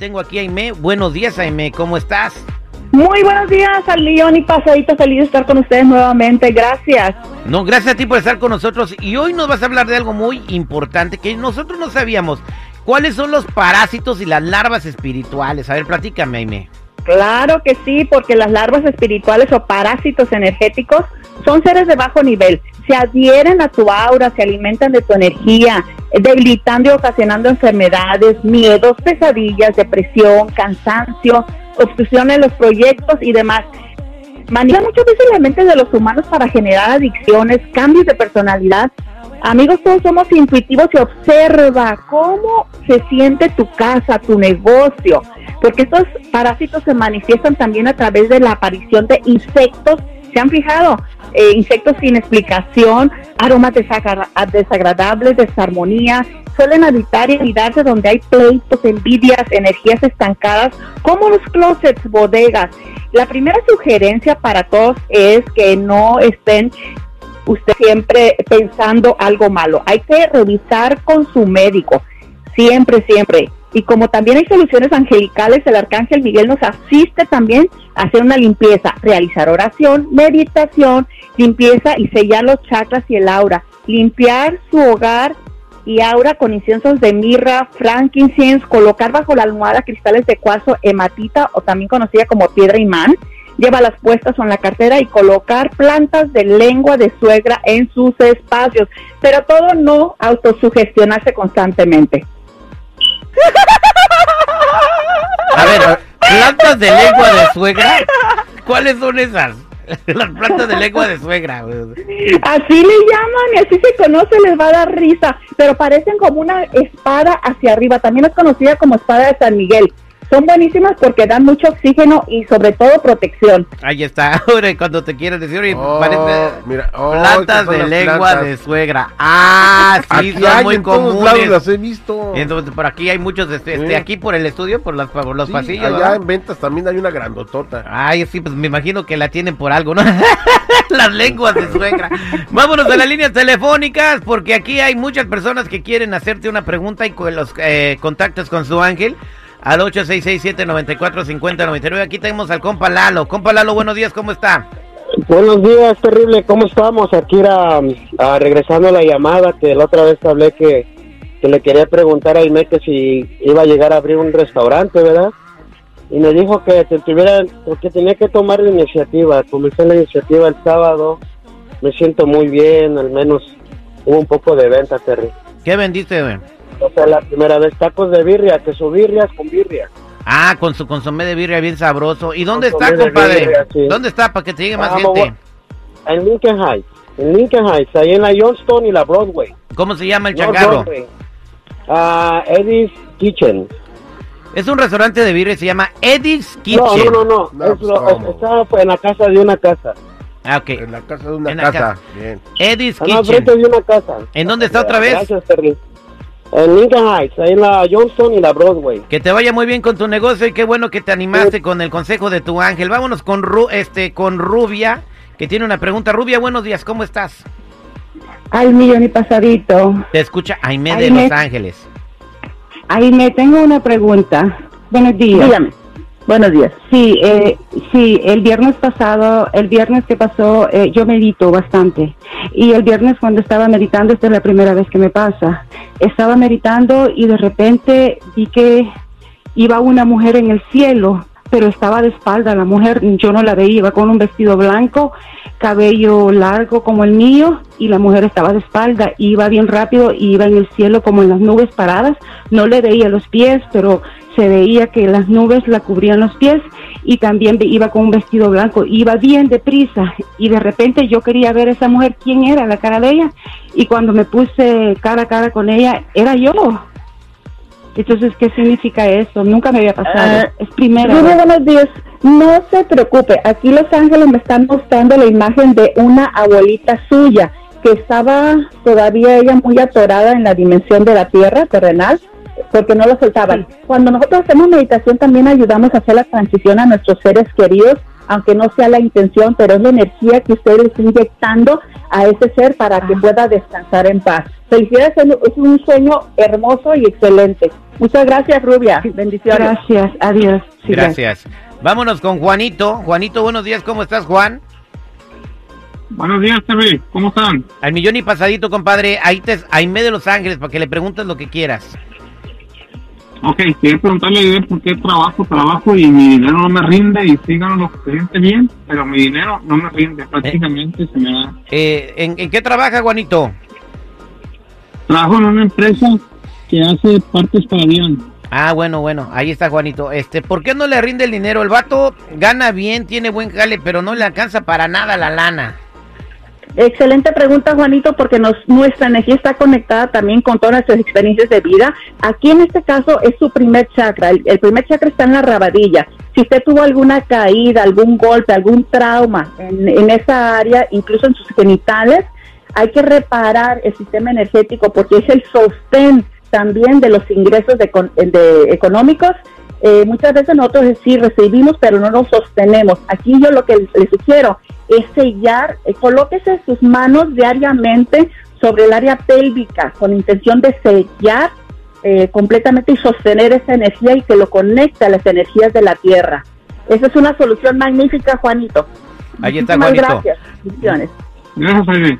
tengo aquí a Aime. Buenos días, Aime, ¿cómo estás? Muy buenos días al millón y pasadito, feliz de estar con ustedes nuevamente, gracias. No, gracias a ti por estar con nosotros y hoy nos vas a hablar de algo muy importante que nosotros no sabíamos. ¿Cuáles son los parásitos y las larvas espirituales? A ver, platícame, Aime. Claro que sí, porque las larvas espirituales o parásitos energéticos son seres de bajo nivel. Se adhieren a tu aura, se alimentan de tu energía, debilitando y ocasionando enfermedades, miedos, pesadillas, depresión, cansancio, obstrucción en los proyectos y demás. Manipulan muchas veces la mente de los humanos para generar adicciones, cambios de personalidad. Amigos, todos somos intuitivos y observa cómo se siente tu casa, tu negocio, porque estos parásitos se manifiestan también a través de la aparición de insectos. ¿Se han fijado? Eh, insectos sin explicación, aromas desagradables, desarmonía, suelen habitar y anidarse donde hay pleitos, envidias, energías estancadas, como los closets, bodegas. La primera sugerencia para todos es que no estén usted siempre pensando algo malo. Hay que revisar con su médico, siempre, siempre. Y como también hay soluciones angelicales, el arcángel Miguel nos asiste también a hacer una limpieza, realizar oración, meditación, limpieza y sellar los chakras y el aura, limpiar su hogar y aura con inciensos de mirra, frankincense, colocar bajo la almohada cristales de cuarzo hematita o también conocida como piedra imán, las puestas en la cartera y colocar plantas de lengua de suegra en sus espacios, pero todo no autosugestionarse constantemente. A ver, plantas de lengua de suegra, ¿cuáles son esas? Las plantas de lengua de suegra. Así le llaman y así se conoce, les va a dar risa, pero parecen como una espada hacia arriba. También es conocida como espada de San Miguel. Son buenísimas porque dan mucho oxígeno y sobre todo protección. Ahí está, ahora cuando te quieres decir, oye, oh, parece mira, oh, plantas de lengua de suegra. Ah, sí, son muy comunes. las he visto. Entonces, por aquí hay muchos, este, este aquí por el estudio, por, las, por los pasillos. Allá en ventas también hay una grandotota. Ay, sí, pues me imagino que la tienen por algo, ¿no? las lenguas de suegra. Vámonos a las líneas telefónicas porque aquí hay muchas personas que quieren hacerte una pregunta y con los eh, contactos con su ángel al 8667-945099. Aquí tenemos al compa Lalo. Compa Lalo, buenos días, ¿cómo está? Buenos días, terrible, ¿cómo estamos? Aquí era regresando a la llamada que la otra vez hablé que, que le quería preguntar a Inés que si iba a llegar a abrir un restaurante, ¿verdad? Y me dijo que tuviera, porque tenía que tomar la iniciativa. Comencé la iniciativa el sábado, me siento muy bien, al menos hubo un poco de venta, Terry. ¿Qué vendiste, güey? O sea, la primera vez tacos de birria, queso birrias con birria. Ah, con su consomé de birria bien sabroso. ¿Y dónde está, compadre? ¿Dónde está para que te llegue más gente? En Lincoln Heights. En Lincoln Heights, ahí en la Johnston y la Broadway. ¿Cómo se llama el changarro? Uh, Eddie's Kitchen. Es un restaurante de birria, se llama Eddie's Kitchen. No, no, no, no. Pues, está en la casa de una casa. Ah, ok. En la casa de una casa. Bien. Eddie's Kitchen. frente de una casa. ¿En dónde está otra vez? Gracias, Terry. En Lincoln Heights, ahí en la Johnson y la Broadway. Que te vaya muy bien con tu negocio y qué bueno que te animaste con el consejo de tu ángel. Vámonos con Ru este con Rubia, que tiene una pregunta. Rubia, buenos días, ¿cómo estás? Ay, millón y pasadito. Te escucha Aime de Los Ángeles. Aime, tengo una pregunta. Buenos días. Dígame. Buenos días. Sí, eh, sí, el viernes pasado, el viernes que pasó, eh, yo medito bastante. Y el viernes cuando estaba meditando, esta es la primera vez que me pasa, estaba meditando y de repente vi que iba una mujer en el cielo, pero estaba de espalda. La mujer, yo no la veía, iba con un vestido blanco, cabello largo como el mío, y la mujer estaba de espalda, iba bien rápido, iba en el cielo como en las nubes paradas. No le veía los pies, pero se veía que las nubes la cubrían los pies y también iba con un vestido blanco, iba bien deprisa y de repente yo quería ver a esa mujer quién era, la cara de ella y cuando me puse cara a cara con ella era yo. Entonces, ¿qué significa eso? Nunca me había pasado. Ah, es primera. Muy buenos días. No se preocupe. Aquí Los Ángeles me están mostrando la imagen de una abuelita suya que estaba todavía ella muy atorada en la dimensión de la tierra terrenal porque no lo soltaban. Cuando nosotros hacemos meditación también ayudamos a hacer la transición a nuestros seres queridos, aunque no sea la intención, pero es la energía que usted está inyectando a ese ser para que pueda descansar en paz. Felicidades, es un sueño hermoso y excelente. Muchas gracias, Rubia. Bendiciones. Gracias, adiós. Sí, gracias. Vámonos con Juanito. Juanito, buenos días, ¿cómo estás, Juan? Buenos días, TV. ¿Cómo están? Al millón y pasadito, compadre. Ahí te, Aime de Los Ángeles, para que le preguntes lo que quieras. Ok, quiero preguntarle por qué trabajo, trabajo y mi dinero no me rinde y sí gano lo suficiente bien, pero mi dinero no me rinde, prácticamente se me da. Eh, ¿en, ¿En qué trabaja, Juanito? Trabajo en una empresa que hace partes para avión. Ah, bueno, bueno, ahí está Juanito. Este, ¿por qué no le rinde el dinero? El vato gana bien, tiene buen jale, pero no le alcanza para nada la lana. Excelente pregunta, Juanito, porque nos, nuestra energía está conectada también con todas nuestras experiencias de vida. Aquí en este caso es su primer chakra. El, primer chakra está en la rabadilla. Si usted tuvo alguna caída, algún golpe, algún trauma en, esa área, incluso en sus genitales, hay que reparar el sistema energético porque es el sostén también de los ingresos económicos. Eh, muchas veces nosotros sí recibimos, pero no nos sostenemos. Aquí yo lo que le sugiero es sellar, eh, colóquese sus manos diariamente sobre el área pélvica con intención de sellar eh, completamente y sostener esa energía y que lo conecte a las energías de la tierra. Esa es una solución magnífica, Juanito. Ahí está, Juanito. Gracias. Gracias,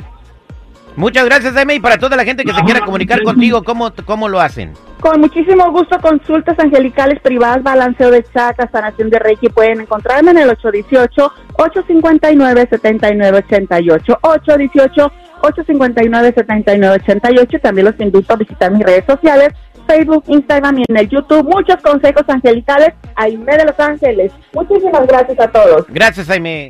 Muchas gracias, Amy. Y para toda la gente que se quiera comunicar contigo, ¿cómo, ¿cómo lo hacen? Con muchísimo gusto, consultas angelicales privadas, balanceo de chakras, sanación de Reiki. Pueden encontrarme en el 818-859-7988. 818-859-7988. También los invito a visitar mis redes sociales, Facebook, Instagram y en el YouTube. Muchos consejos angelicales. Aime de Los Ángeles. Muchísimas gracias a todos. Gracias, Aime.